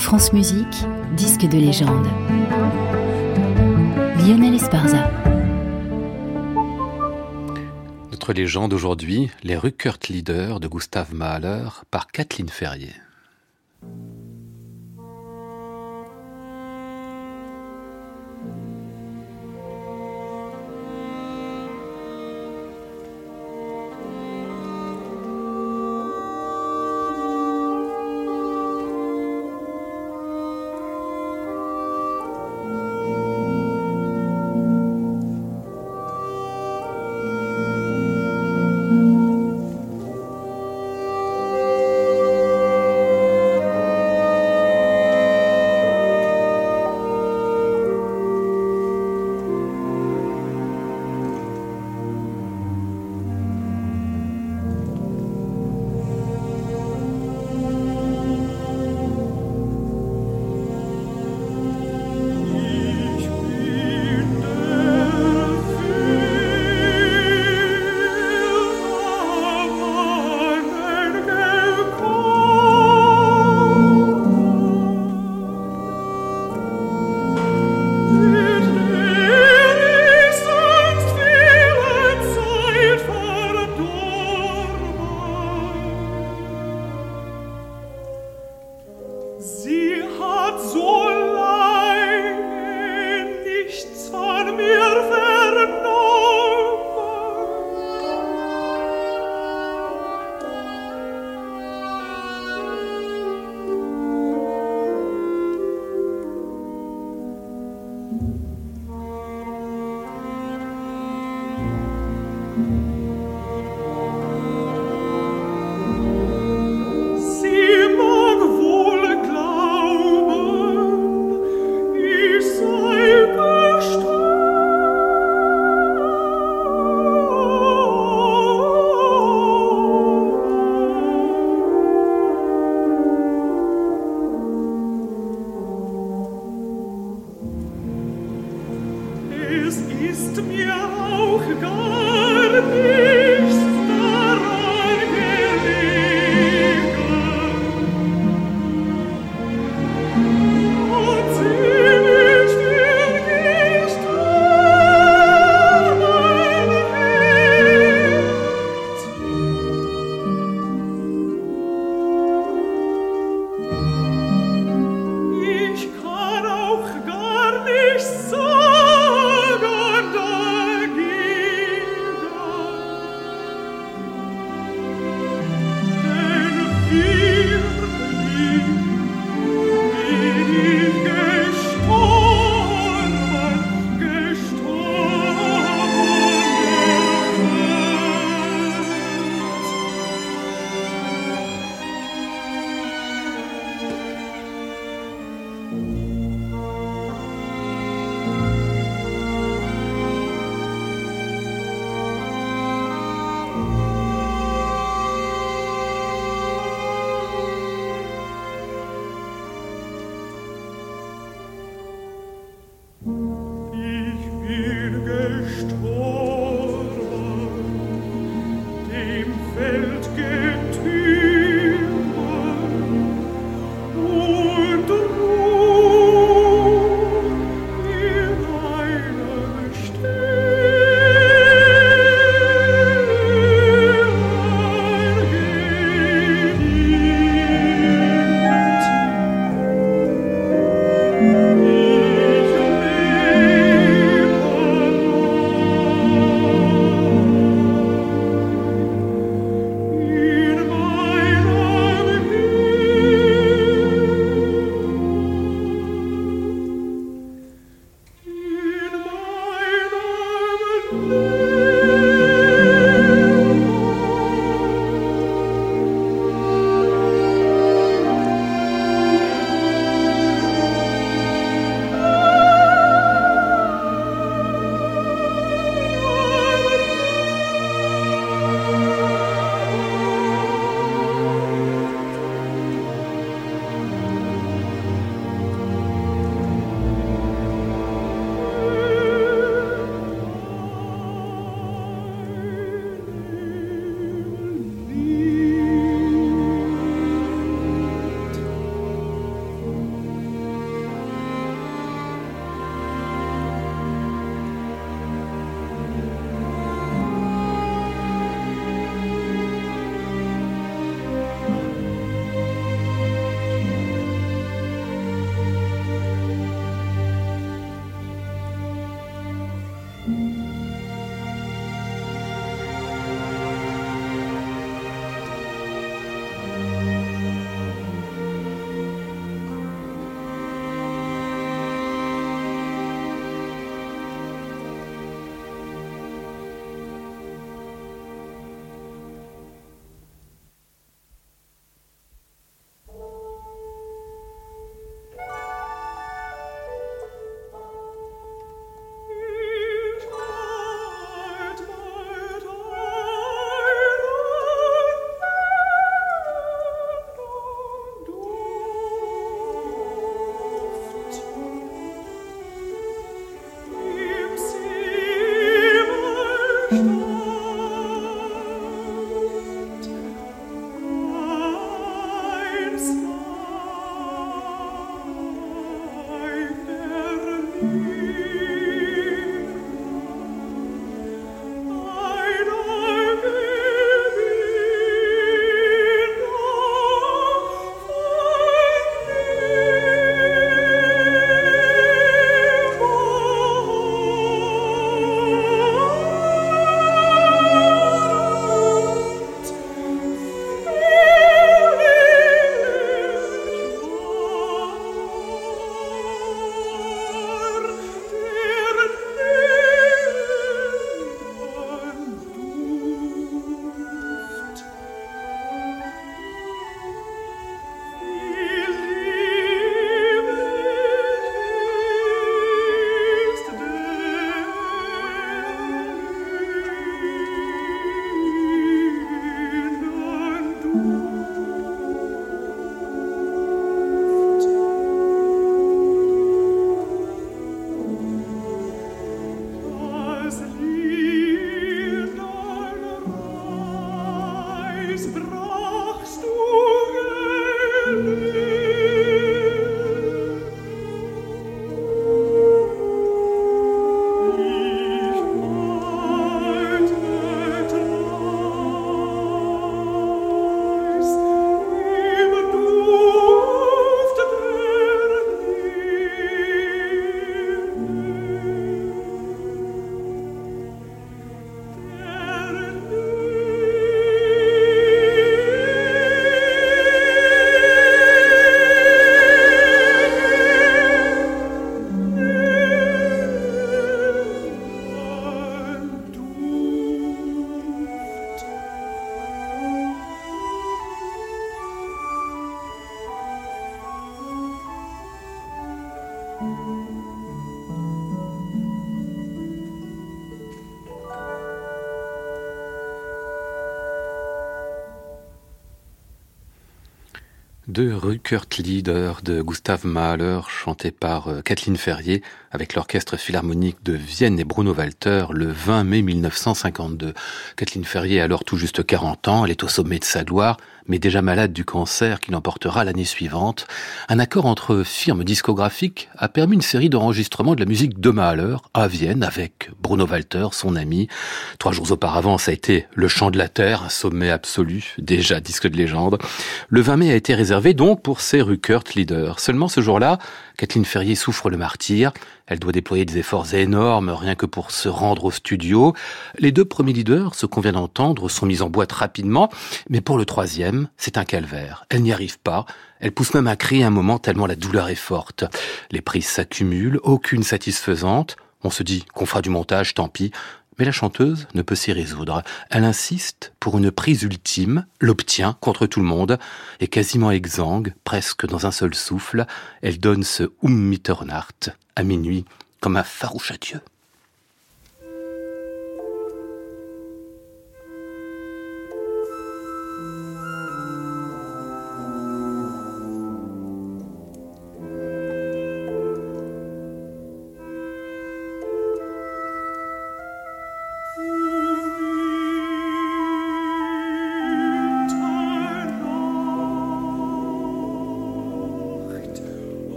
France Musique, disque de légende. Lionel Esparza. Notre légende aujourd'hui, les Ruckert Lieder de Gustave Mahler par Kathleen Ferrier. De Rückert Lieder de Gustav Mahler, chanté par euh, Kathleen Ferrier avec l'orchestre philharmonique de Vienne et Bruno Walter le 20 mai 1952. Kathleen Ferrier a alors tout juste 40 ans, elle est au sommet de sa gloire, mais déjà malade du cancer qui l'emportera l'année suivante. Un accord entre firmes discographiques a permis une série d'enregistrements de la musique de Mahler à Vienne avec Bruno Walter, son ami. Trois jours auparavant, ça a été Le Chant de la Terre, un sommet absolu, déjà disque de légende. Le 20 mai a été réservé donc pour ces Ruckert Leader. Seulement ce jour-là, Kathleen Ferrier souffre le martyr. Elle doit déployer des efforts énormes rien que pour se rendre au studio. Les deux premiers leaders, ce qu'on vient d'entendre, sont mis en boîte rapidement, mais pour le troisième, c'est un calvaire. Elle n'y arrive pas. Elle pousse même à crier un moment tellement la douleur est forte. Les prises s'accumulent, aucune satisfaisante. On se dit qu'on fera du montage, tant pis. Mais la chanteuse ne peut s'y résoudre. Elle insiste pour une prise ultime, l'obtient contre tout le monde, et quasiment exsangue, presque dans un seul souffle, elle donne ce Um Mitternacht à minuit comme un farouche adieu.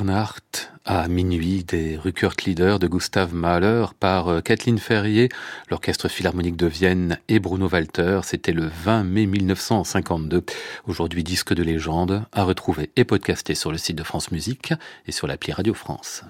Nacht à minuit des Rückert-Lieder de Gustav Mahler par euh, Kathleen Ferrier, l'Orchestre Philharmonique de Vienne et Bruno Walter. C'était le 20 mai 1952. Aujourd'hui disque de légende à retrouver et podcasté sur le site de France Musique et sur l'appli Radio France.